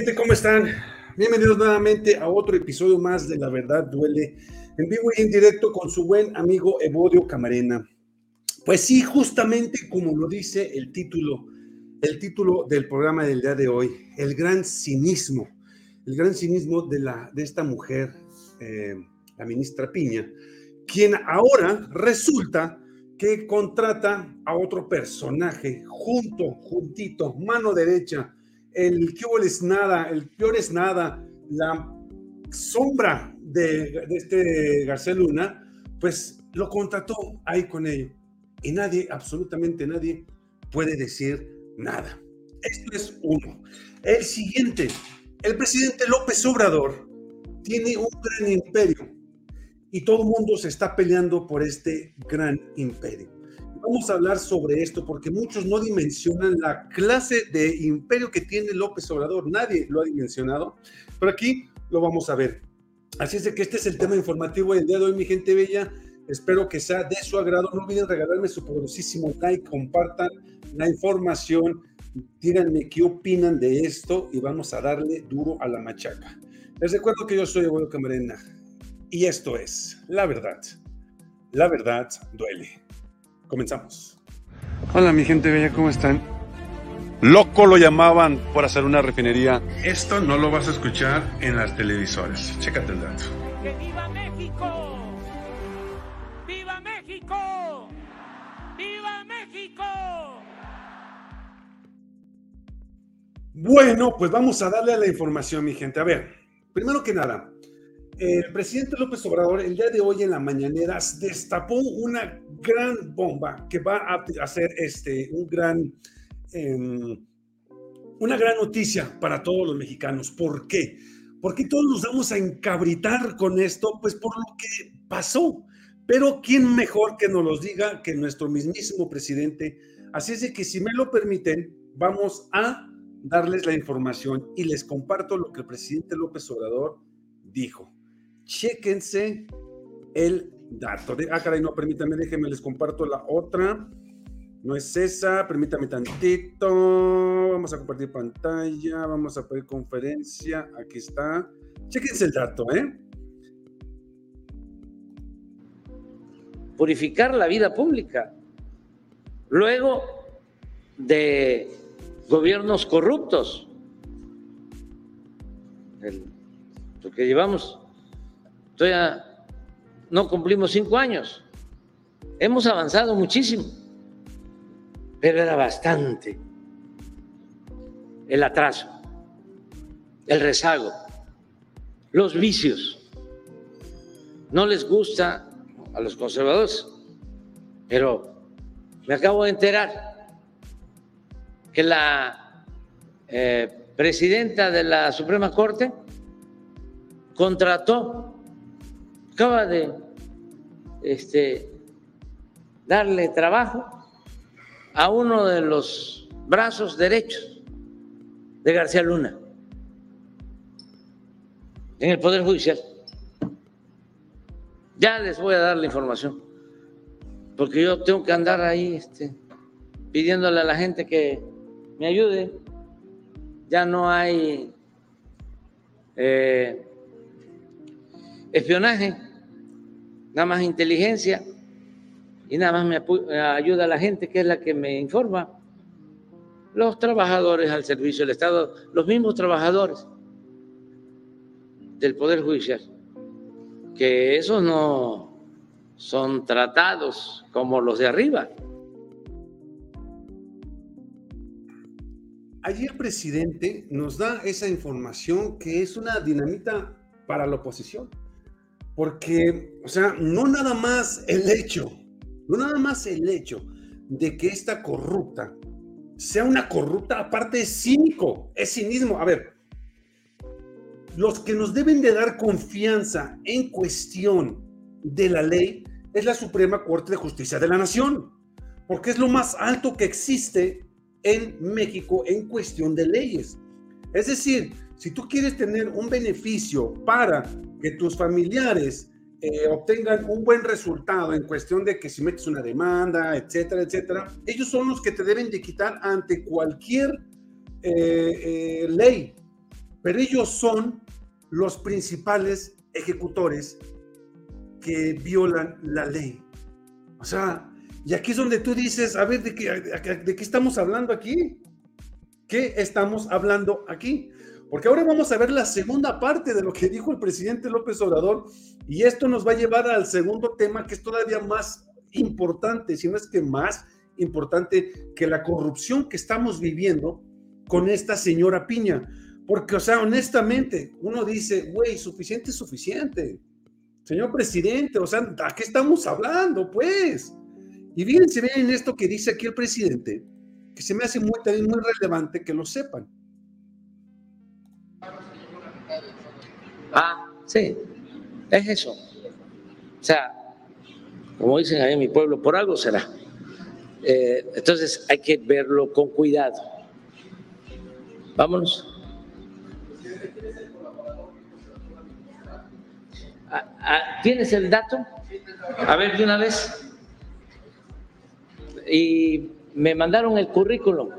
¿Qué tal, mi gente? ¿Cómo están? Bienvenidos nuevamente a otro episodio más de La Verdad Duele, en vivo y en directo con su buen amigo Evodio Camarena. Pues sí, justamente como lo dice el título, el título del programa del día de hoy, el gran cinismo, el gran cinismo de, la, de esta mujer, eh, la ministra Piña, quien ahora resulta que contrata a otro personaje junto, juntito, mano derecha, el que es nada, el peor es nada, la sombra de, de este García Luna, pues lo contrató ahí con ello. Y nadie, absolutamente nadie, puede decir nada. Esto es uno. El siguiente, el presidente López Obrador tiene un gran imperio y todo el mundo se está peleando por este gran imperio. Vamos a hablar sobre esto porque muchos no dimensionan la clase de imperio que tiene López Obrador. Nadie lo ha dimensionado, pero aquí lo vamos a ver. Así es de que este es el tema informativo del día de hoy, mi gente bella. Espero que sea de su agrado. No olviden regalarme su poderosísimo like, compartan la información, díganme qué opinan de esto y vamos a darle duro a la machaca. Les recuerdo que yo soy Abuelo Camarena y esto es La Verdad. La verdad duele. Comenzamos. Hola mi gente bella, ¿cómo están? Loco lo llamaban por hacer una refinería. Esto no lo vas a escuchar en las televisoras. Chécate el dato. ¡Que viva México! ¡Viva México! ¡Viva México! Bueno, pues vamos a darle a la información, mi gente. A ver, primero que nada, el presidente López Obrador el día de hoy en la mañanera destapó una gran bomba que va a hacer este, un gran, em, una gran noticia para todos los mexicanos. ¿Por qué? Porque todos nos vamos a encabritar con esto, pues por lo que pasó. Pero ¿quién mejor que nos lo diga que nuestro mismísimo presidente? Así es de que si me lo permiten, vamos a darles la información y les comparto lo que el presidente López Obrador dijo chéquense el dato. De, ah, caray, no, permítanme, déjenme, les comparto la otra. No es esa, permítame tantito. Vamos a compartir pantalla, vamos a pedir conferencia. Aquí está. Chéquense el dato, ¿eh? Purificar la vida pública. Luego de gobiernos corruptos. El, lo que llevamos Todavía no cumplimos cinco años. Hemos avanzado muchísimo, pero era bastante el atraso, el rezago, los vicios. No les gusta a los conservadores, pero me acabo de enterar que la eh, presidenta de la Suprema Corte contrató acaba de este, darle trabajo a uno de los brazos derechos de García Luna en el Poder Judicial. Ya les voy a dar la información, porque yo tengo que andar ahí este, pidiéndole a la gente que me ayude. Ya no hay eh, espionaje nada más inteligencia y nada más me ayuda a la gente que es la que me informa. Los trabajadores al servicio del Estado, los mismos trabajadores del Poder Judicial, que esos no son tratados como los de arriba. Ayer el presidente nos da esa información que es una dinamita para la oposición. Porque, o sea, no nada más el hecho, no nada más el hecho de que esta corrupta sea una corrupta, aparte es cínico, es cinismo. A ver, los que nos deben de dar confianza en cuestión de la ley es la Suprema Corte de Justicia de la Nación, porque es lo más alto que existe en México en cuestión de leyes. Es decir, si tú quieres tener un beneficio para que tus familiares eh, obtengan un buen resultado en cuestión de que si metes una demanda, etcétera, etcétera, ellos son los que te deben de quitar ante cualquier eh, eh, ley, pero ellos son los principales ejecutores que violan la ley. O sea, y aquí es donde tú dices, a ver, ¿de qué, de qué estamos hablando aquí? ¿Qué estamos hablando aquí? Porque ahora vamos a ver la segunda parte de lo que dijo el presidente López Obrador y esto nos va a llevar al segundo tema que es todavía más importante, si no es que más importante que la corrupción que estamos viviendo con esta señora Piña. Porque, o sea, honestamente, uno dice, güey, suficiente es suficiente. Señor presidente, o sea, ¿a qué estamos hablando, pues? Y fíjense bien en esto que dice aquí el presidente, que se me hace muy, también muy relevante que lo sepan. Ah, sí, es eso. O sea, como dicen ahí en mi pueblo, por algo será. Eh, entonces hay que verlo con cuidado. Vámonos. Ah, ah, ¿Tienes el dato? A ver, de una vez. Y me mandaron el currículum.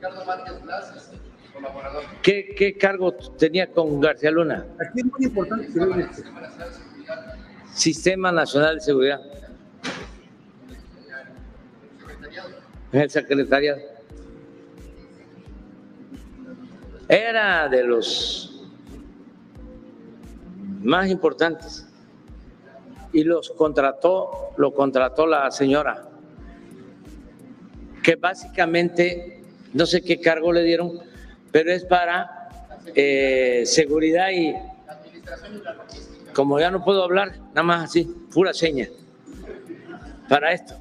Ricardo Márquez Blas, colaborador. ¿Qué, ¿Qué, cargo tenía con García Luna? Aquí es muy importante que Sistema Nacional de Seguridad. En el secretariado. Era de los más importantes y los contrató, lo contrató la señora, que básicamente no sé qué cargo le dieron, pero es para eh, seguridad y como ya no puedo hablar, nada más así, pura seña, para esto.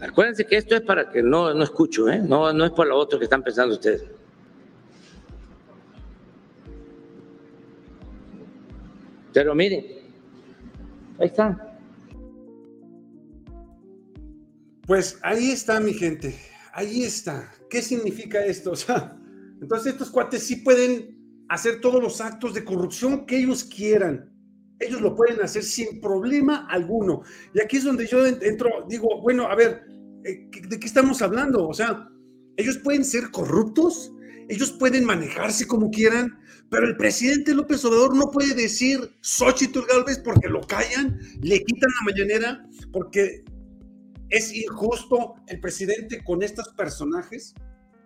Acuérdense que esto es para que no, no escucho, ¿eh? no, no es por lo otro que están pensando ustedes. Pero miren, ahí está. Pues ahí está, mi gente. Ahí está. ¿Qué significa esto? O sea, entonces estos cuates sí pueden hacer todos los actos de corrupción que ellos quieran. Ellos lo pueden hacer sin problema alguno. Y aquí es donde yo entro, digo, bueno, a ver, eh, ¿de qué estamos hablando? O sea, ellos pueden ser corruptos, ellos pueden manejarse como quieran, pero el presidente López Obrador no puede decir Xochitl Galvez porque lo callan, le quitan la mañanera, porque es injusto el presidente con estos personajes.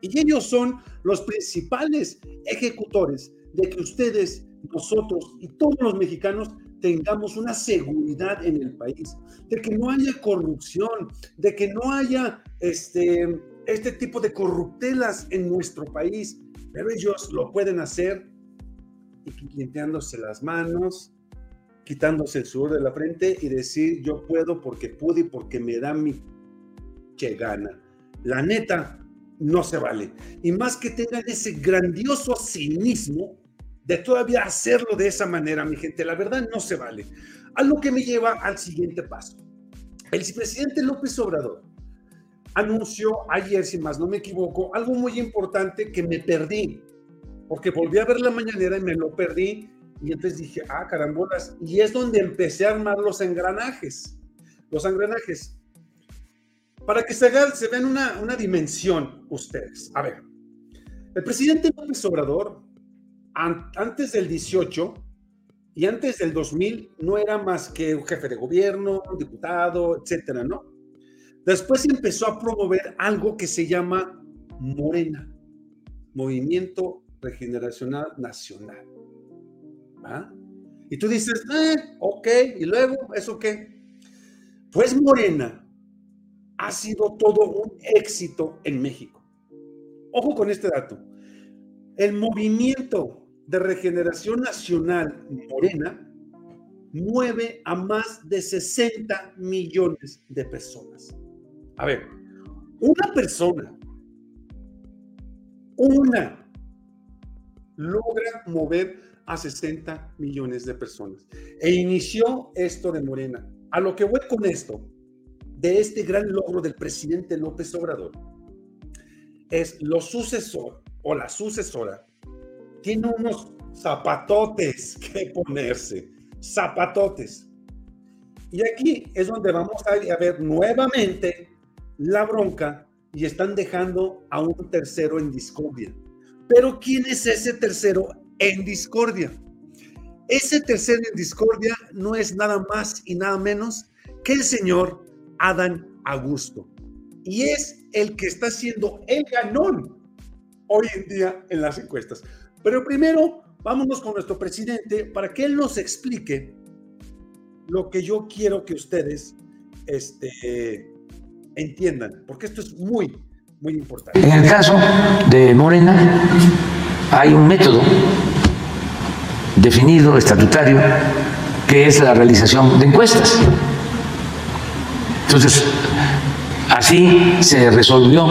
Y ellos son los principales ejecutores de que ustedes, nosotros y todos los mexicanos tengamos una seguridad en el país, de que no haya corrupción, de que no haya este, este tipo de corruptelas en nuestro país, pero ellos lo pueden hacer limpiándose las manos, quitándose el sudor de la frente y decir yo puedo porque pude y porque me da mi que gana. La neta, no se vale. Y más que tengan ese grandioso cinismo de todavía hacerlo de esa manera, mi gente, la verdad no se vale. A lo que me lleva al siguiente paso. El vicepresidente López Obrador anunció ayer, si más no me equivoco, algo muy importante que me perdí porque volví a ver la mañanera y me lo perdí. Y entonces dije, ah, carambolas. Y es donde empecé a armar los engranajes. Los engranajes. Para que se, vean una, una dimensión ustedes. A ver, el presidente López Obrador, antes del 18 y antes del 2000, no era más que un jefe de gobierno, un diputado, etcétera, ¿no? Después empezó a promover algo que se llama Morena, Movimiento regeneracional nacional. Y tú dices, eh, ok, y luego, ¿eso qué? Pues Morena ha sido todo un éxito en México. Ojo con este dato. El movimiento de regeneración nacional Morena mueve a más de 60 millones de personas. A ver, una persona, una logra mover a 60 millones de personas. E inició esto de Morena. A lo que voy con esto, de este gran logro del presidente López Obrador, es lo sucesor o la sucesora tiene unos zapatotes que ponerse, zapatotes. Y aquí es donde vamos a ver nuevamente la bronca y están dejando a un tercero en discordia. Pero ¿quién es ese tercero en discordia? Ese tercero en discordia no es nada más y nada menos que el señor Adán Augusto. Y es el que está siendo el ganón hoy en día en las encuestas. Pero primero, vámonos con nuestro presidente para que él nos explique lo que yo quiero que ustedes este, entiendan, porque esto es muy, muy importante. En el caso de Morena, hay un método definido, estatutario, que es la realización de encuestas. Entonces, así se resolvió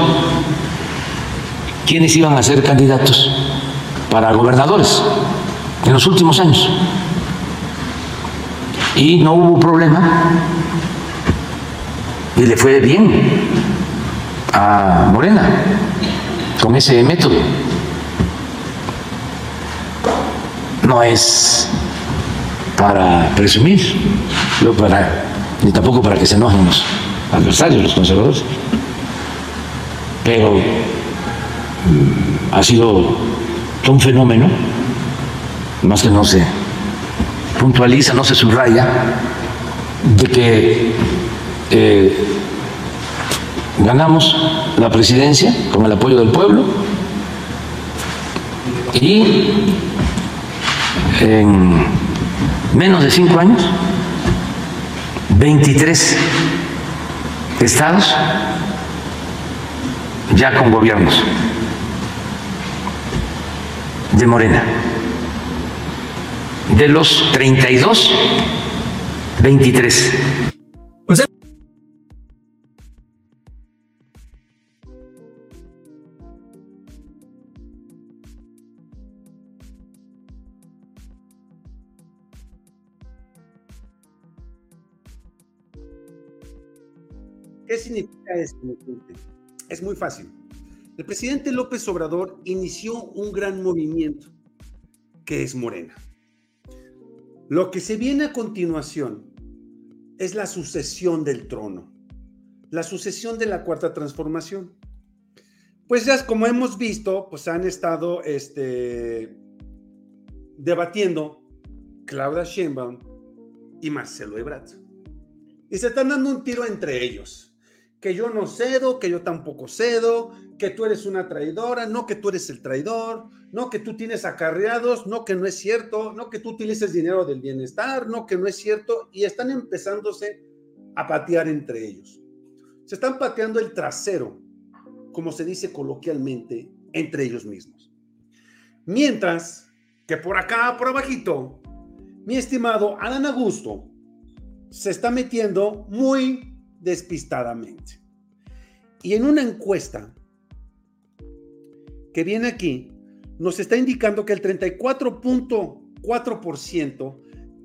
quiénes iban a ser candidatos para gobernadores en los últimos años. Y no hubo problema y le fue bien a Morena con ese método. No es para presumir, ni tampoco para que se enojen los adversarios, los conservadores, pero mm, ha sido un fenómeno, más que no se puntualiza, no se subraya, de que eh, ganamos la presidencia con el apoyo del pueblo y en menos de cinco años, 23 estados ya con gobiernos de Morena. De los 32, 23. ¿Qué significa esto? Es muy fácil. El presidente López Obrador inició un gran movimiento que es Morena. Lo que se viene a continuación es la sucesión del trono, la sucesión de la cuarta transformación. Pues ya como hemos visto, pues han estado este, debatiendo Claudia Sheinbaum y Marcelo Ebrard. Y se están dando un tiro entre ellos que yo no cedo, que yo tampoco cedo, que tú eres una traidora, no que tú eres el traidor, no que tú tienes acarreados, no que no es cierto, no que tú utilices dinero del bienestar, no que no es cierto, y están empezándose a patear entre ellos. Se están pateando el trasero, como se dice coloquialmente, entre ellos mismos. Mientras que por acá, por abajito, mi estimado Adán Augusto se está metiendo muy despistadamente. Y en una encuesta que viene aquí, nos está indicando que el 34.4%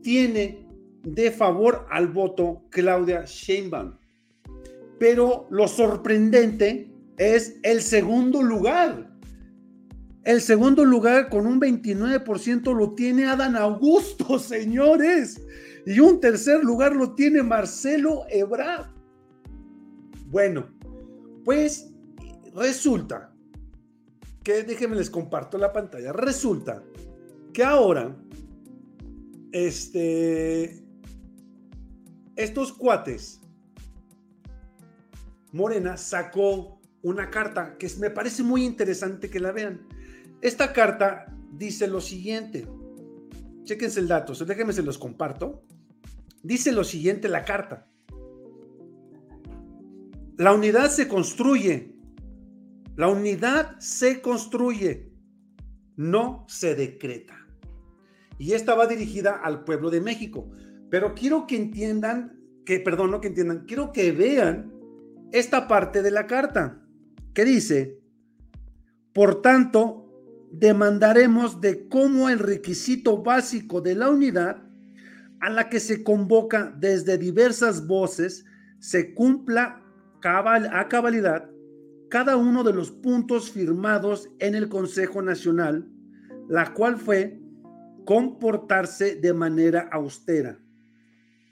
tiene de favor al voto Claudia Sheinbaum. Pero lo sorprendente es el segundo lugar. El segundo lugar con un 29% lo tiene Adán Augusto, señores. Y un tercer lugar lo tiene Marcelo Ebrard. Bueno, pues resulta que, déjenme les comparto la pantalla, resulta que ahora, este, estos cuates, Morena sacó una carta que me parece muy interesante que la vean. Esta carta dice lo siguiente. Chequense el dato, déjenme se los comparto. Dice lo siguiente la carta. La unidad se construye. La unidad se construye, no se decreta. Y esta va dirigida al pueblo de México. Pero quiero que entiendan, que, perdón, no que entiendan, quiero que vean esta parte de la carta que dice, por tanto, demandaremos de cómo el requisito básico de la unidad a la que se convoca desde diversas voces se cumpla a cabalidad cada uno de los puntos firmados en el Consejo Nacional la cual fue comportarse de manera austera,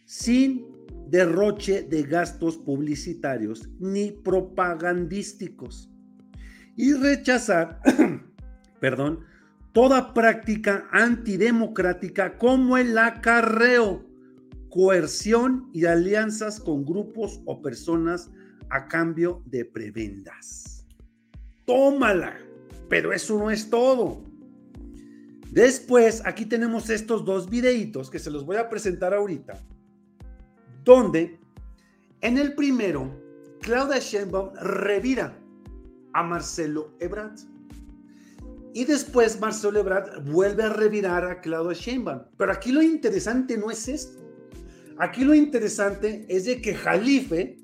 sin derroche de gastos publicitarios ni propagandísticos y rechazar, perdón, toda práctica antidemocrática como el acarreo, coerción y alianzas con grupos o personas a cambio de prebendas. Tómala, pero eso no es todo. Después, aquí tenemos estos dos videitos que se los voy a presentar ahorita, donde en el primero, Claudia Sheinbaum revira a Marcelo Ebrard. Y después Marcelo Ebrard vuelve a revirar a Claudia Sheinbaum. Pero aquí lo interesante no es esto. Aquí lo interesante es de que Jalife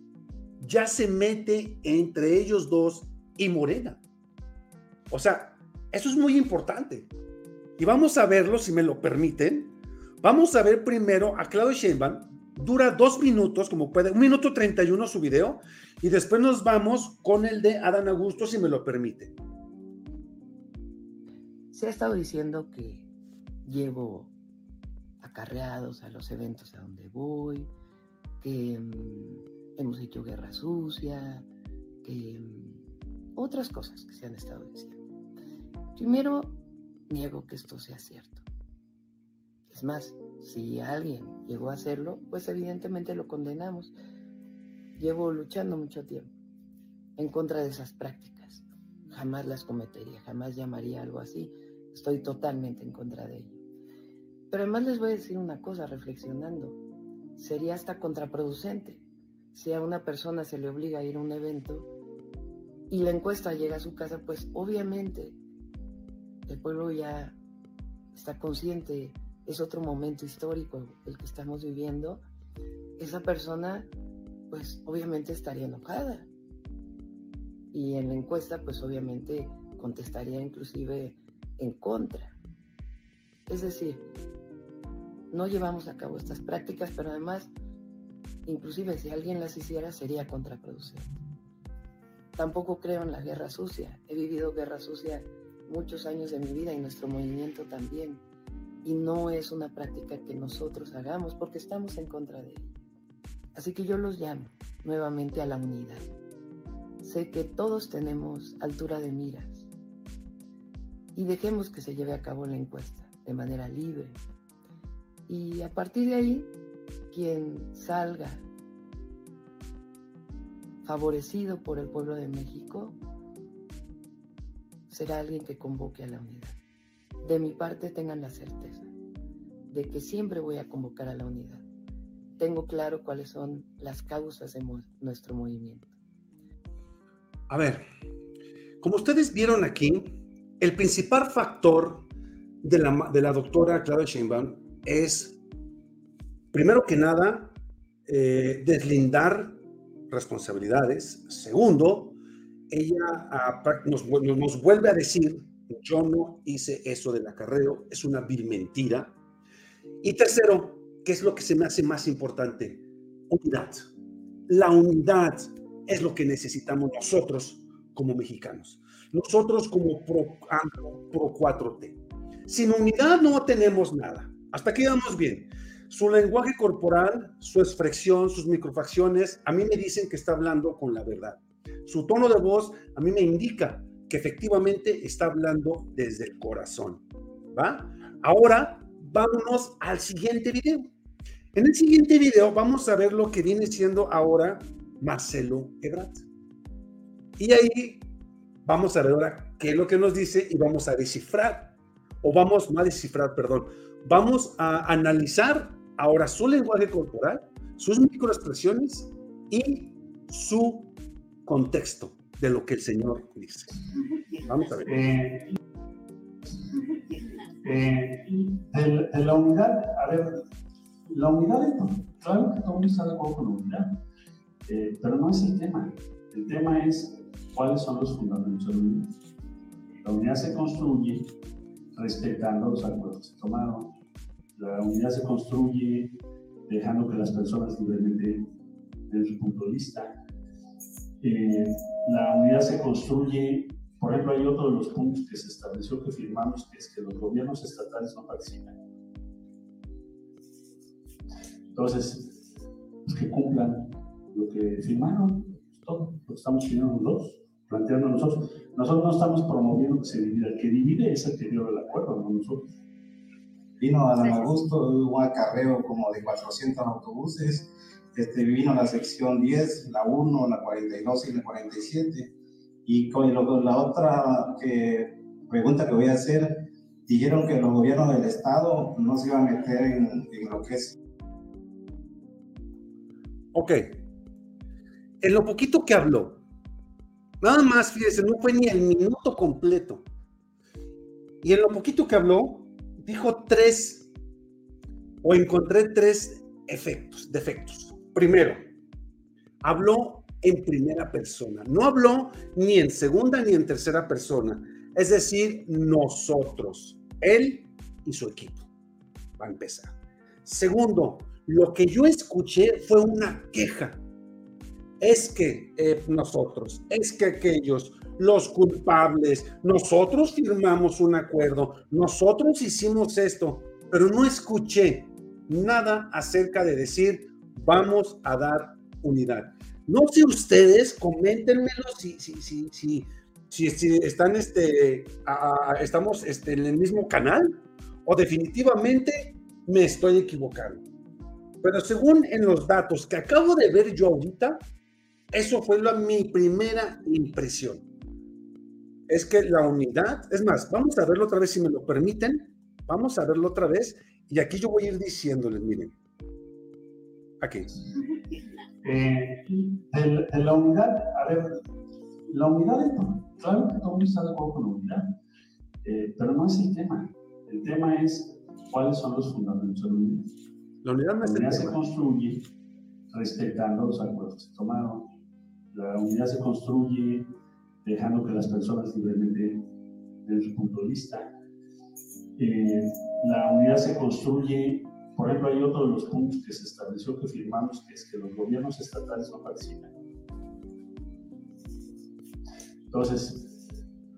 ya se mete entre ellos dos y Morena. O sea, eso es muy importante. Y vamos a verlo, si me lo permiten. Vamos a ver primero a Claudio Sheinbaum. Dura dos minutos, como puede, un minuto 31 su video. Y después nos vamos con el de Adán Augusto, si me lo permite. Se ha estado diciendo que llevo acarreados a los eventos a donde voy, que mm, hemos hecho guerra sucia, mm, otras cosas que se han estado diciendo. Primero, niego que esto sea cierto. Es más, si alguien llegó a hacerlo, pues evidentemente lo condenamos. Llevo luchando mucho tiempo en contra de esas prácticas. Jamás las cometería, jamás llamaría algo así. Estoy totalmente en contra de ello. Pero además les voy a decir una cosa, reflexionando. Sería hasta contraproducente si a una persona se le obliga a ir a un evento y la encuesta llega a su casa, pues obviamente el pueblo ya está consciente, es otro momento histórico el que estamos viviendo, esa persona pues obviamente estaría enojada. Y en la encuesta pues obviamente contestaría inclusive en contra. Es decir, no llevamos a cabo estas prácticas, pero además, inclusive si alguien las hiciera sería contraproducente. Tampoco creo en la guerra sucia. He vivido guerra sucia muchos años de mi vida y nuestro movimiento también. Y no es una práctica que nosotros hagamos porque estamos en contra de ella. Así que yo los llamo nuevamente a la unidad. Sé que todos tenemos altura de miras y dejemos que se lleve a cabo la encuesta de manera libre. Y a partir de ahí, quien salga favorecido por el pueblo de México será alguien que convoque a la unidad. De mi parte tengan la certeza de que siempre voy a convocar a la unidad. Tengo claro cuáles son las causas de nuestro movimiento. A ver, como ustedes vieron aquí, el principal factor de la, de la doctora Claudia Sheinbaum es, primero que nada, eh, deslindar responsabilidades. Segundo, ella nos, nos, vuelve a decir, yo no hice eso del acarreo, es una vil mentira. Y tercero, ¿qué es lo que se me hace más importante? Unidad. La unidad es lo que necesitamos nosotros como mexicanos, nosotros como pro, pro 4T. Sin unidad no tenemos nada. Hasta aquí vamos bien. Su lenguaje corporal, su expresión, sus microfacciones, a mí me dicen que está hablando con la verdad. Su tono de voz a mí me indica que efectivamente está hablando desde el corazón. ¿Va? Ahora vámonos al siguiente video. En el siguiente video vamos a ver lo que viene siendo ahora Marcelo Ebrard. Y ahí vamos a ver ahora qué es lo que nos dice y vamos a descifrar, o vamos, a descifrar, perdón, vamos a analizar ahora su lenguaje corporal, sus microexpresiones y su contexto de lo que el Señor dice. Vamos a ver. Eh, eh, la unidad, a ver, la unidad, claro que todo mundo está de acuerdo con la unidad, eh, pero no es el tema. El tema es cuáles son los fundamentos de la unidad. La unidad se construye respetando los acuerdos que tomaron. La unidad se construye dejando que las personas libremente den su punto de vista. Eh, la unidad se construye por ejemplo, hay otro de los puntos que se estableció que firmamos, que es que los gobiernos estatales no participan. Entonces, pues que cumplan lo que firmaron, todo lo que estamos pidiendo nosotros, planteando nosotros. Nosotros no estamos promoviendo que se divida, el que divide es el que dio el acuerdo, no nosotros. Vino a Dan Augusto, un acarreo como de 400 autobuses, este, vino la sección 10, la 1, la 42 y la 47. Y con la otra que, pregunta que voy a hacer, dijeron que los gobiernos del Estado no se iban a meter en, en lo que es. Ok. En lo poquito que habló, nada más, fíjese, no fue ni el minuto completo. Y en lo poquito que habló, dijo tres, o encontré tres efectos, defectos. Primero, habló en primera persona, no habló ni en segunda ni en tercera persona, es decir, nosotros, él y su equipo. Va a empezar. Segundo, lo que yo escuché fue una queja. Es que eh, nosotros, es que aquellos, los culpables, nosotros firmamos un acuerdo, nosotros hicimos esto, pero no escuché nada acerca de decir, vamos a dar unidad. No sé ustedes, coméntenmelo si, si, si, si, si, están, este, estamos este, en el mismo canal o definitivamente me estoy equivocando. Pero según en los datos que acabo de ver yo ahorita, eso fue la, mi primera impresión. Es que la unidad, es más, vamos a verlo otra vez si me lo permiten. Vamos a verlo otra vez y aquí yo voy a ir diciéndoles, miren. Aquí. Eh, en, la unidad, a ver, la unidad, es, claro que todo el mundo está de acuerdo con la unidad, eh, pero no es el tema. El tema es cuáles son los fundamentos de la unidad. La unidad, no la unidad se construye respetando los acuerdos que se tomaron. La unidad se construye dejando que las personas libremente den su punto de vista. Eh, la unidad se construye, por ejemplo, hay otro de los puntos que se estableció que firmamos, que es que los gobiernos estatales no participan. Entonces,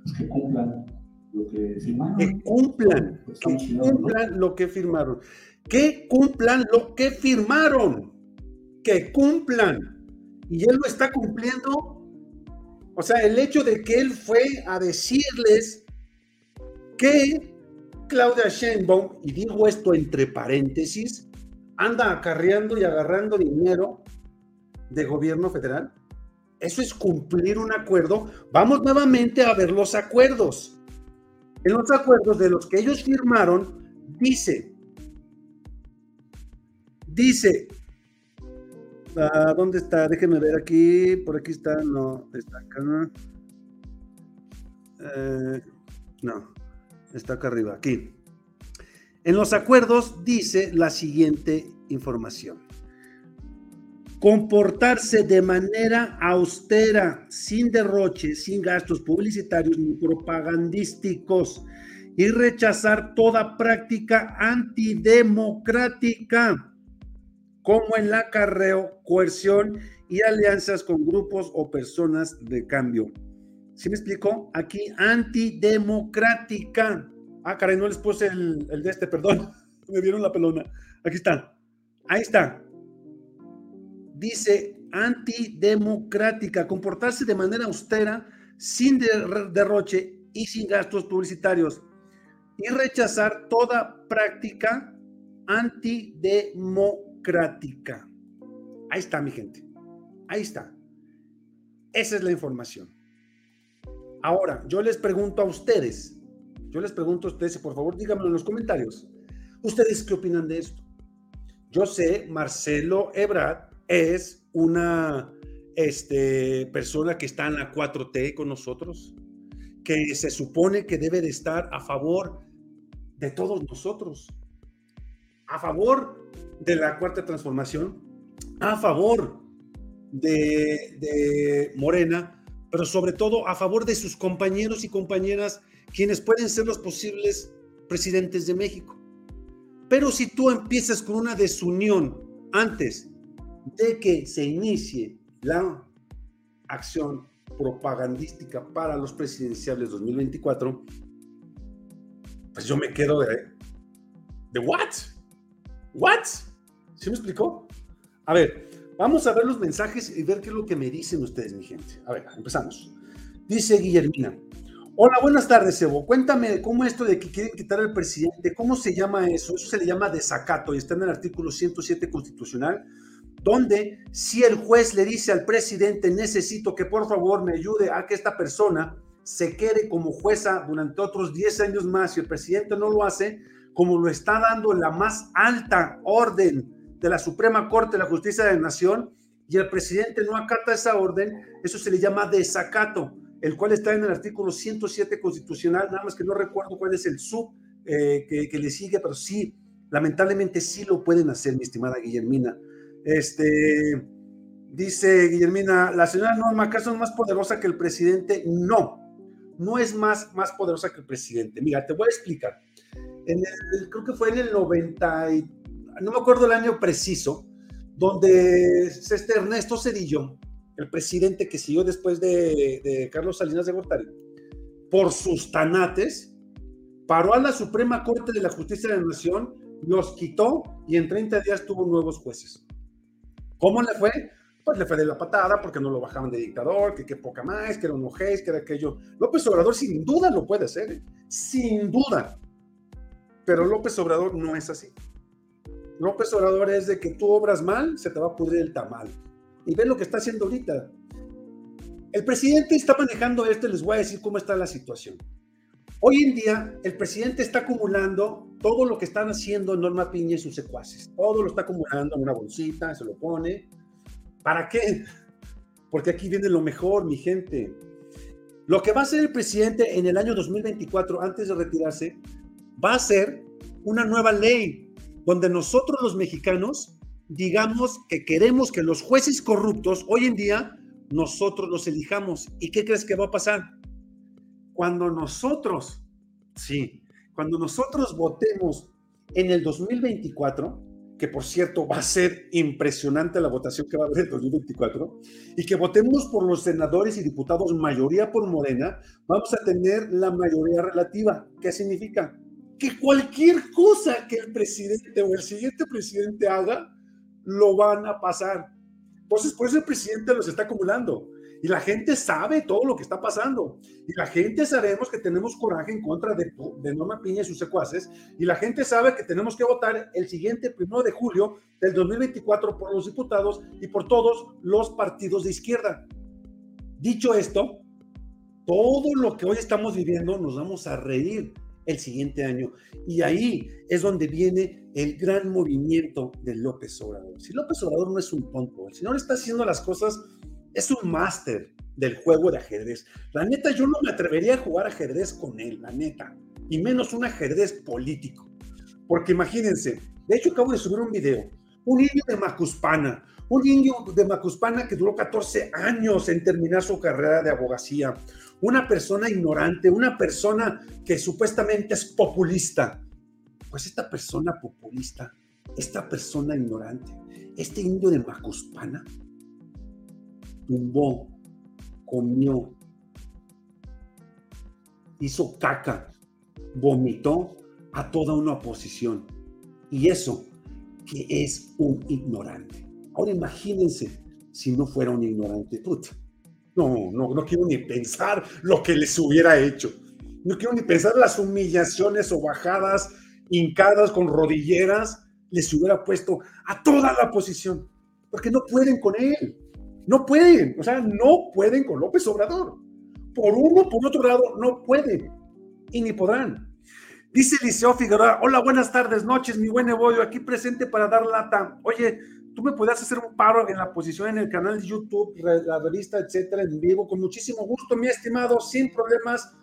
pues que cumplan lo que firmaron. Que cumplan, que cumplan lo que firmaron. Que cumplan lo que firmaron. Que cumplan. Y él lo está cumpliendo. O sea, el hecho de que él fue a decirles que Claudia Sheinbaum, y digo esto entre paréntesis, anda acarreando y agarrando dinero de gobierno federal. Eso es cumplir un acuerdo. Vamos nuevamente a ver los acuerdos. En los acuerdos de los que ellos firmaron, dice, dice, ah, ¿dónde está? Déjenme ver aquí, por aquí está, no, está acá. Eh, no, está acá arriba, aquí. En los acuerdos dice la siguiente información. Comportarse de manera austera, sin derroche, sin gastos publicitarios ni propagandísticos y rechazar toda práctica antidemocrática, como el acarreo, coerción y alianzas con grupos o personas de cambio. ¿Sí me explico? Aquí antidemocrática. Ah, caray, no les puse el, el de este, perdón. Me vieron la pelona. Aquí está. Ahí está dice antidemocrática, comportarse de manera austera, sin derroche y sin gastos publicitarios, y rechazar toda práctica antidemocrática. Ahí está, mi gente. Ahí está. Esa es la información. Ahora, yo les pregunto a ustedes, yo les pregunto a ustedes, por favor, díganmelo en los comentarios. ¿Ustedes qué opinan de esto? Yo sé, Marcelo Ebrard es una este, persona que está en la 4T con nosotros, que se supone que debe de estar a favor de todos nosotros, a favor de la cuarta transformación, a favor de, de Morena, pero sobre todo a favor de sus compañeros y compañeras, quienes pueden ser los posibles presidentes de México. Pero si tú empiezas con una desunión antes de que se inicie la acción propagandística para los presidenciales 2024, pues yo me quedo de, de what? What? ¿Sí me explicó? A ver, vamos a ver los mensajes y ver qué es lo que me dicen ustedes, mi gente. A ver, empezamos. Dice Guillermina. Hola, buenas tardes, Evo. Cuéntame cómo esto de que quieren quitar al presidente, ¿cómo se llama eso? Eso se le llama desacato y está en el artículo 107 constitucional, donde si el juez le dice al presidente, necesito que por favor me ayude a que esta persona se quede como jueza durante otros 10 años más y el presidente no lo hace, como lo está dando la más alta orden de la Suprema Corte de la Justicia de la Nación, y el presidente no acata esa orden, eso se le llama desacato el cual está en el artículo 107 constitucional, nada más que no recuerdo cuál es el sub eh, que, le sigue, pero sí, lamentablemente sí lo pueden hacer, mi estimada Guillermina. Este, dice Guillermina, la señora Norma ¿acaso es más poderosa que el presidente? No, no es más, más poderosa que el presidente. Mira, te voy a explicar. En el, creo que fue en el 90, no me acuerdo el año preciso, donde este Ernesto Cedillo el presidente que siguió después de, Carlos Salinas de Gortari, por sus tanates, paró a la Suprema Corte de la Justicia de la Nación, los quitó y en 30 días tuvo nuevos jueces. ¿Cómo le fue? Pues le fue de la patada porque no lo bajaban de dictador, que qué poca más, que era un ojéis, que era aquello. López Obrador sin duda lo puede hacer, ¿eh? sin duda. Pero López Obrador no es así. López Obrador es de que tú obras mal, se te va a pudrir el tamal y ven lo que está haciendo ahorita. El presidente está manejando esto les voy a decir cómo está la situación. Hoy en día, el presidente está acumulando todo lo que están haciendo Norma Piña y sus secuaces. Todo lo está acumulando en una bolsita, se lo pone. ¿Para qué? Porque aquí viene lo mejor, mi gente. Lo que va a hacer el presidente en el año 2024, antes de retirarse, va a ser una nueva ley donde nosotros los mexicanos digamos que queremos que los jueces corruptos hoy en día nosotros los elijamos. ¿Y qué crees que va a pasar? Cuando nosotros, sí, cuando nosotros votemos en el 2024, que por cierto va a ser impresionante la votación que va a haber en el 2024, y que votemos por los senadores y diputados mayoría por Morena, vamos a tener la mayoría relativa. ¿Qué significa? Que cualquier cosa que el presidente o el siguiente presidente haga, lo van a pasar. Entonces, por eso el presidente los está acumulando. Y la gente sabe todo lo que está pasando. Y la gente sabemos que tenemos coraje en contra de, de Norma Piña y sus secuaces. Y la gente sabe que tenemos que votar el siguiente primero de julio del 2024 por los diputados y por todos los partidos de izquierda. Dicho esto, todo lo que hoy estamos viviendo nos vamos a reír el siguiente año. Y ahí es donde viene el gran movimiento de López Obrador. Si López Obrador no es un tonto, si no le está haciendo las cosas, es un máster del juego de ajedrez. La neta, yo no me atrevería a jugar ajedrez con él, la neta, y menos un ajedrez político. Porque imagínense, de hecho acabo de subir un video, un indio de Macuspana, un indio de Macuspana que duró 14 años en terminar su carrera de abogacía, una persona ignorante, una persona que supuestamente es populista. Pues esta persona populista, esta persona ignorante, este indio de Macuspana, tumbó, comió, hizo caca, vomitó a toda una oposición. Y eso que es un ignorante. Ahora imagínense si no fuera un ignorante. Puta, no, no, no quiero ni pensar lo que les hubiera hecho. No quiero ni pensar las humillaciones o bajadas hincadas con rodilleras les hubiera puesto a toda la posición. Porque no pueden con él. No pueden. O sea, no pueden con López Obrador. Por uno, por otro lado, no pueden. Y ni podrán. Dice Liceo Figueroa, hola, buenas tardes, noches, mi buen Evodio, aquí presente para dar lata. Oye, tú me podías hacer un paro en la posición en el canal de YouTube, la revista, etcétera, en vivo, con muchísimo gusto, mi estimado, sin problemas.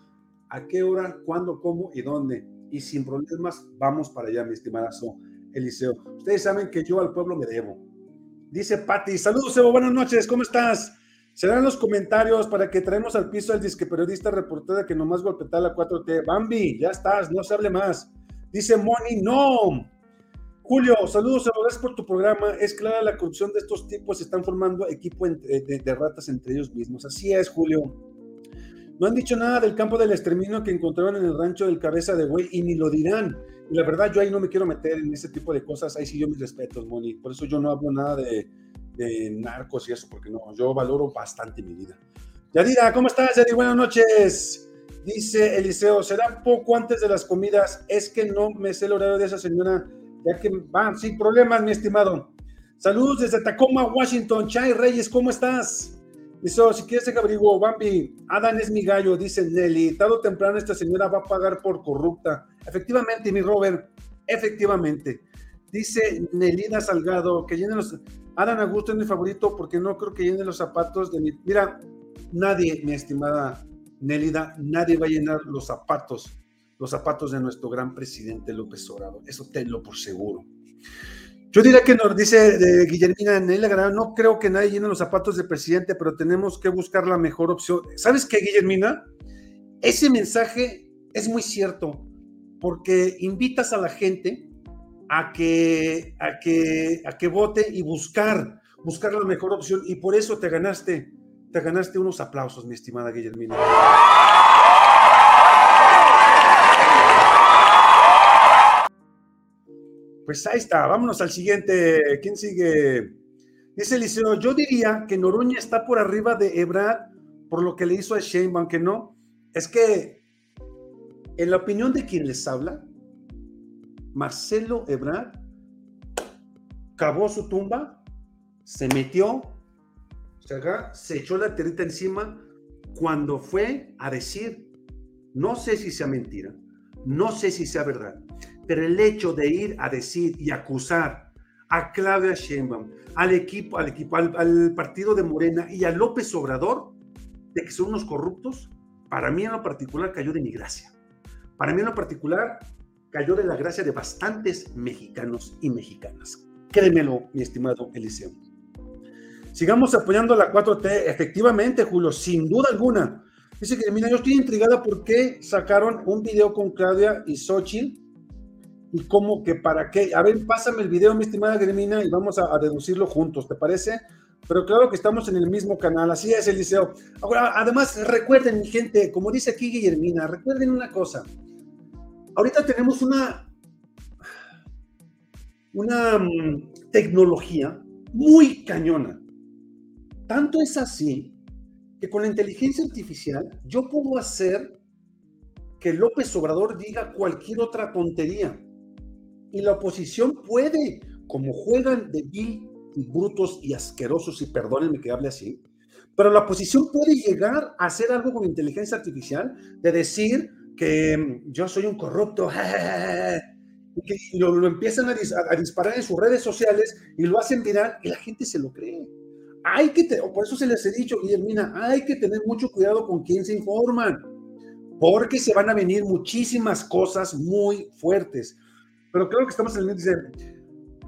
¿A qué hora, cuándo, cómo y dónde? Y sin problemas, vamos para allá, mi estimadazo Eliseo. Ustedes saben que yo al pueblo me debo. Dice Patti, saludos, Evo, buenas noches, ¿cómo estás? Serán los comentarios para que traemos al piso al disque periodista reportera que nomás golpea la 4T. Bambi, ya estás, no se hable más. Dice Moni, no, Julio, saludos, gracias por tu programa. Es clara la corrupción de estos tipos, están formando equipo de ratas entre ellos mismos. Así es, Julio. No han dicho nada del campo del exterminio que encontraron en el rancho del Cabeza de Güey y ni lo dirán. Y la verdad, yo ahí no me quiero meter en ese tipo de cosas. Ahí sí yo mis respetos, Moni. Por eso yo no hablo nada de, de narcos y eso, porque no, yo valoro bastante mi vida. Yadira, ¿cómo estás, Yadira? Buenas noches. Dice Eliseo, será poco antes de las comidas. Es que no me sé el horario de esa señora, ya que va sin problemas, mi estimado. Saludos desde Tacoma, Washington. Chay Reyes, ¿cómo estás? Dice, "Oh, si quieres que abrigo, Bambi, Adán es mi gallo, dice Nelly. Tarde o temprano esta señora va a pagar por corrupta. Efectivamente, mi Robert, efectivamente. Dice Nelida Salgado, que llene los... Adán Augusto es mi favorito porque no creo que llene los zapatos de mi... Mira, nadie, mi estimada Nelida, nadie va a llenar los zapatos, los zapatos de nuestro gran presidente López Obrador. Eso tenlo por seguro. Yo diría que nos dice de Guillermina Granado, no creo que nadie llene los zapatos del presidente, pero tenemos que buscar la mejor opción. ¿Sabes qué, Guillermina? Ese mensaje es muy cierto, porque invitas a la gente a que, a que, a que vote y buscar, buscar la mejor opción, y por eso te ganaste, te ganaste unos aplausos, mi estimada Guillermina. Pues ahí está, vámonos al siguiente. ¿Quién sigue? Dice Eliseo, yo diría que Noroña está por arriba de Ebrard por lo que le hizo a Sheinbaum, que no. Es que, en la opinión de quien les habla, Marcelo Ebrard cavó su tumba, se metió, se, echó la terita encima cuando fue a decir, no sé si sea mentira, no sé si sea verdad, pero el hecho de ir a decir y acusar a Claudia Sheinbaum, al equipo, al equipo, al partido de Morena y a López Obrador de que son unos corruptos, para mí en lo particular cayó de mi gracia. Para mí en lo particular cayó de la gracia de bastantes mexicanos y mexicanas. Créemelo, mi estimado Eliseo. Sigamos apoyando la 4T, efectivamente, Julio, sin duda alguna. Dice que, mira, yo estoy intrigada por qué sacaron un video con Claudia y Xochitl y cómo que para qué. A ver, pásame el video, mi estimada Gremina, y vamos a, a deducirlo juntos, ¿te parece? Pero claro que estamos en el mismo canal, así es, Eliseo. Ahora, además, recuerden, mi gente, como dice aquí Guillermina, recuerden una cosa. Ahorita tenemos una, una mm, tecnología muy cañona. Tanto es así que con la inteligencia artificial yo puedo hacer que López Obrador diga cualquier otra tontería. Y la oposición puede, como juegan de vil brutos y asquerosos, y perdónenme que hable así, pero la oposición puede llegar a hacer algo con inteligencia artificial, de decir que mm, yo soy un corrupto, y lo, lo empiezan a, dis- a- a disparar en sus redes sociales y lo hacen viral y la gente se lo cree. Hay que, te- por eso se les he dicho, Guillermina, hay que tener mucho cuidado con quién se informan, porque se van a venir muchísimas cosas muy fuertes. Pero creo que estamos en el dice,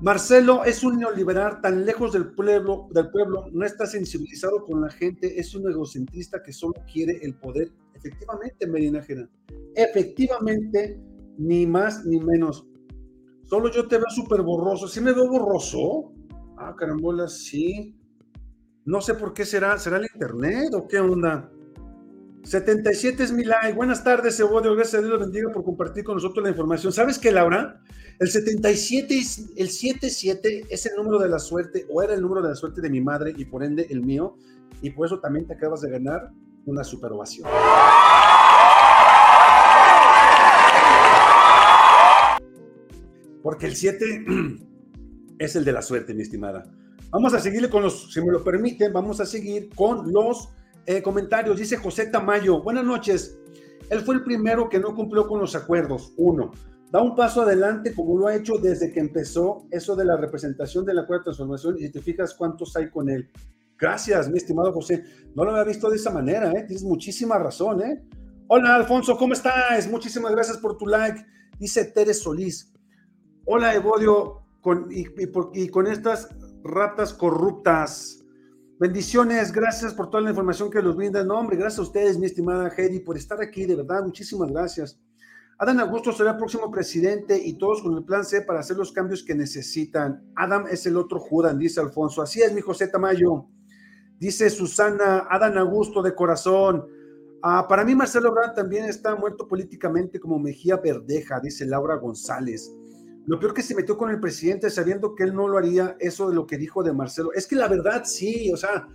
Marcelo es un neoliberal tan lejos del pueblo, del pueblo, no está sensibilizado con la gente, es un egocentrista que solo quiere el poder. Efectivamente, Medina Jera, efectivamente, ni más ni menos. Solo yo te veo súper borroso. ¿Sí me veo borroso? Ah, carambola, sí. No sé por qué será. ¿Será el internet o qué onda? 77 es mi like. Buenas tardes, Evodio. Gracias a Dios los bendiga por compartir con nosotros la información. ¿Sabes qué, Laura? El 77 es, el 77 es el número de la suerte, o era el número de la suerte de mi madre y por ende el mío. Y por eso también te acabas de ganar una super Porque el 7 es el de la suerte, mi estimada. Vamos a seguirle con los, si me lo permiten, vamos a seguir con los eh, comentarios. Dice José Tamayo, buenas noches. Él fue el primero que no cumplió con los acuerdos. Uno, da un paso adelante como lo ha hecho desde que empezó eso de la representación de la cuarta transformación y te fijas cuántos hay con él. Gracias, mi estimado José. No lo había visto de esa manera, ¿eh? Tienes muchísima razón, ¿eh? Hola, Alfonso, ¿cómo estás? Muchísimas gracias por tu like. Dice Teres Solís. Hola, Evodio, con, y, con estas ratas corruptas. Bendiciones, gracias por toda la información que nos brindan. No, hombre, gracias a ustedes, mi estimada Heidi, por estar aquí, de verdad, muchísimas gracias. Adán Augusto será el próximo presidente y todos con el plan C para hacer los cambios que necesitan. Adam es el otro Judan, dice Alfonso. Así es, mi José Tamayo. Dice Susana, Adán Augusto de corazón. Ah, para mí, Marcelo Ebrard también está muerto políticamente como Mejía Verdeja, dice Laura González. Lo peor que se metió con el presidente sabiendo que él no lo haría, eso de lo que dijo de Marcelo. Es que la verdad sí, o sea,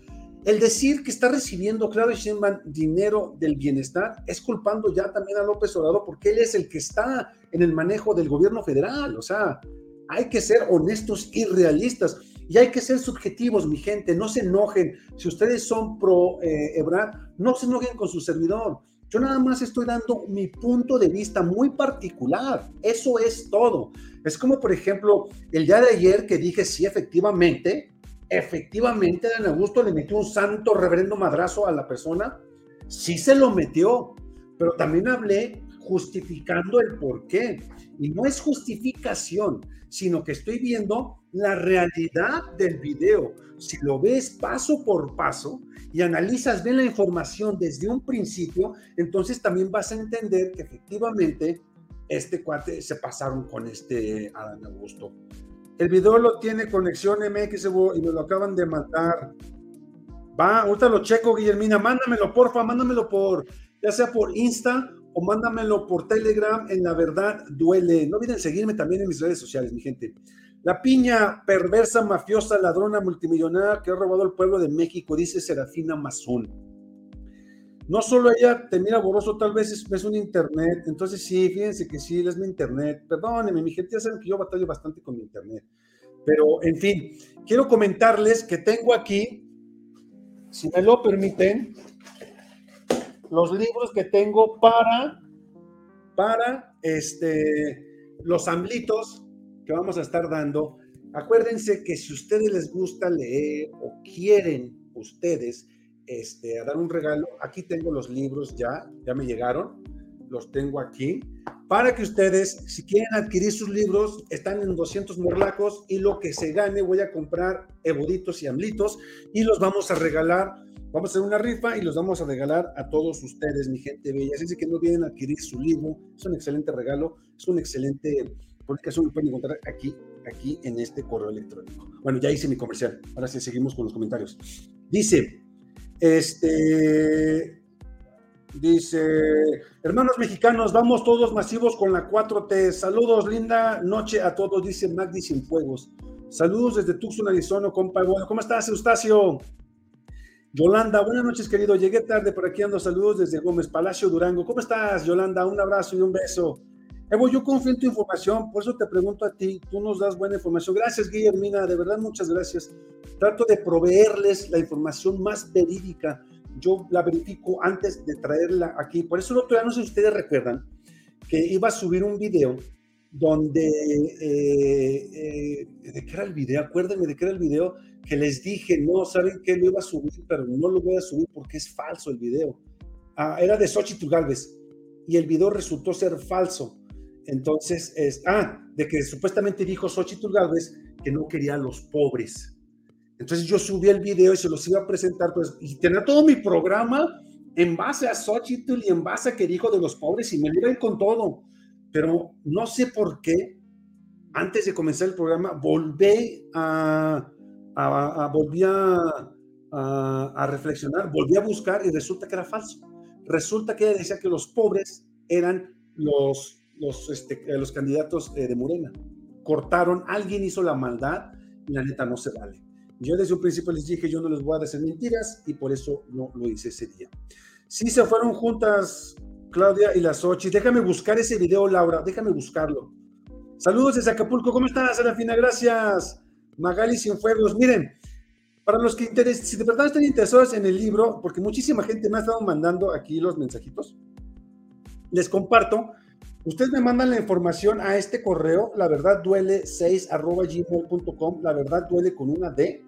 el decir que está recibiendo Claudio Sheinbaum dinero del bienestar es culpando ya también a López Obrador porque él es el que está en el manejo del gobierno federal. O sea, hay que ser honestos y realistas y hay que ser subjetivos, mi gente. No se enojen. Si ustedes son pro eh, Ebrard, no se enojen con su servidor. Yo nada más estoy dando mi punto de vista muy particular. Eso es todo. Es como, por ejemplo, el día de ayer que dije, sí, efectivamente, efectivamente Dan Augusto le metió un santo reverendo madrazo a la persona, sí se lo metió, pero también hablé justificando el por qué. Y no es justificación, sino que estoy viendo la realidad del video. Si lo ves paso por paso y analizas bien la información desde un principio, entonces también vas a entender que efectivamente este cuate se pasaron con este Adán Augusto. El video lo tiene conexión MX y me lo acaban de matar. Va, ahorita lo checo, Guillermina. Mándamelo, porfa, mándamelo por, ya sea por Insta o mándamelo por Telegram. En la verdad duele. No olviden seguirme también en mis redes sociales, mi gente. La piña perversa, mafiosa, ladrona, multimillonaria que ha robado el pueblo de México, dice Serafina Mazón. No solo ella te mira borroso, tal vez es, un internet. Entonces, sí, fíjense que sí, es mi internet. Perdónenme, mi gente, ya saben que yo batallo bastante con mi internet. Pero, en fin, quiero comentarles que tengo aquí, si me lo permiten, los libros que tengo para, para este, los amblitos que vamos a estar dando. Acuérdense que si ustedes les gusta leer o quieren ustedes este, a dar un regalo. Aquí tengo los libros ya, ya me llegaron, los tengo aquí, para que ustedes, si quieren adquirir sus libros, están en 200 morlacos y lo que se gane voy a comprar eboditos y amlitos y los vamos a regalar. Vamos a hacer una rifa y los vamos a regalar a todos ustedes, mi gente bella. Así que no a adquirir su libro, es un excelente regalo, es un excelente publicación, lo pueden encontrar aquí, aquí en este correo electrónico. Bueno, ya hice mi comercial, ahora sí seguimos con los comentarios. Dice, este dice, hermanos mexicanos, vamos todos masivos con la 4T. Saludos, linda noche a todos, dice Magdi Fuegos. Saludos desde Tucson, Arizona, compa. ¿Cómo estás, Eustacio? Yolanda, buenas noches, querido. Llegué tarde, por aquí ando. Saludos desde Gómez Palacio, Durango. ¿Cómo estás, Yolanda? Un abrazo y un beso. Evo, yo confío en tu información, por eso te pregunto a ti, tú nos das buena información. Gracias, Guillermina, de verdad, muchas gracias. Trato de proveerles la información más verídica. Yo la verifico antes de traerla aquí. Por eso el otro día, no sé si ustedes recuerdan, que iba a subir un video donde, eh, eh, ¿de qué era el video? Acuérdenme de qué era el video, que les dije, no, ¿saben qué? Lo iba a subir, pero no lo voy a subir porque es falso el video. Ah, era de Xochitl Galvez y el video resultó ser falso. Entonces, es, ah, de que supuestamente dijo Xochitl Galvez que no quería a los pobres. Entonces yo subí el video y se los iba a presentar, pues, y tenía todo mi programa en base a Xochitl y en base a que dijo de los pobres y me iba con todo. Pero no sé por qué, antes de comenzar el programa, volví a, volví a, reflexionar, volví a buscar y resulta que era falso. Resulta que ella decía que los pobres eran los los, este, los candidatos eh, de Morena. Cortaron, alguien hizo la maldad y la neta no se vale. Yo desde un principio les dije, yo no les voy a decir mentiras y por eso no lo hice ese día. Sí se fueron juntas Claudia y las Ochi. Déjame buscar ese video, Laura, déjame buscarlo. Saludos desde Acapulco, ¿cómo estás, Serafina? Gracias. Magali Cienfuegos. Miren, para los que interesen, si de verdad están interesados en el libro, porque muchísima gente me ha estado mandando aquí los mensajitos, les comparto Ustedes me mandan la información a este correo, la verdad duele 6 arroba gmail.com, la verdad duele con una D.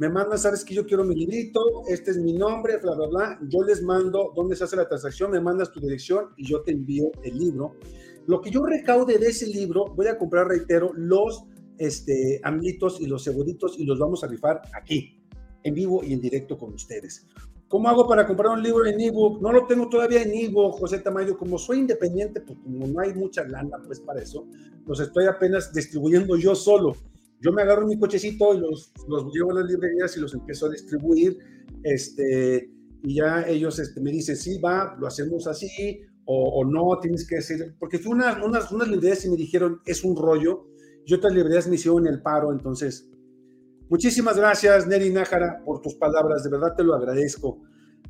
Me mandan, sabes que yo quiero mi librito, este es mi nombre, bla, bla, bla. Yo les mando dónde se hace la transacción, me mandas tu dirección y yo te envío el libro. Lo que yo recaude de ese libro, voy a comprar, reitero, los este, amlitos y los cebollitos y los vamos a rifar aquí, en vivo y en directo con ustedes. ¿Cómo hago para comprar un libro en ebook? No lo tengo todavía en ebook, José Tamayo. Como soy independiente, pues como no hay mucha lana, pues para eso, los estoy apenas distribuyendo yo solo. Yo me agarro mi cochecito y los, los llevo a las librerías y los empiezo a distribuir. Este, y ya ellos este, me dicen, sí, va, lo hacemos así, o, o no, tienes que decir, porque fue una, unas, unas librerías y me dijeron, es un rollo, y otras librerías me hicieron el paro, entonces Muchísimas gracias, Neri Nájara, por tus palabras, de verdad te lo agradezco.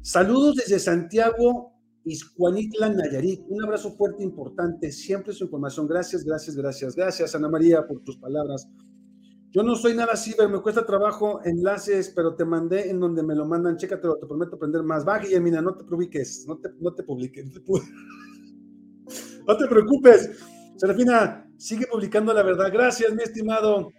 Saludos desde Santiago, Iscuanitla, Nayarit. Un abrazo fuerte, importante, siempre su información. Gracias, gracias, gracias, gracias, Ana María, por tus palabras. Yo no soy nada ciber, me cuesta trabajo enlaces, pero te mandé en donde me lo mandan. Chécatelo, te prometo aprender más. Va, Guillermina, no te publiques, no te, no te publiques. No te, no te preocupes. Serafina, sigue publicando la verdad. Gracias, mi estimado.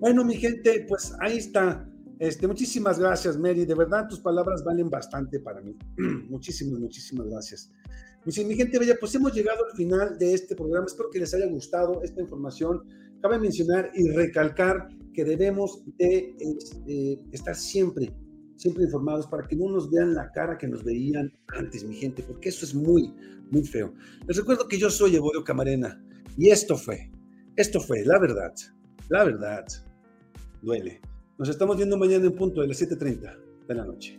Bueno, mi gente, pues ahí está. Este, muchísimas gracias, Mary. De verdad, tus palabras valen bastante para mí. muchísimas, muchísimas gracias. Mi, gente bella, pues hemos llegado al final de este programa. Espero que les haya gustado esta información. Cabe mencionar y recalcar que debemos de este, estar siempre, siempre informados para que no nos vean la cara que nos veían antes, mi gente, porque eso es muy, muy feo. Les recuerdo que yo soy Evodio Camarena y esto fue, esto fue la verdad, la verdad duele. Nos estamos viendo mañana en punto de las 7.30 de la noche.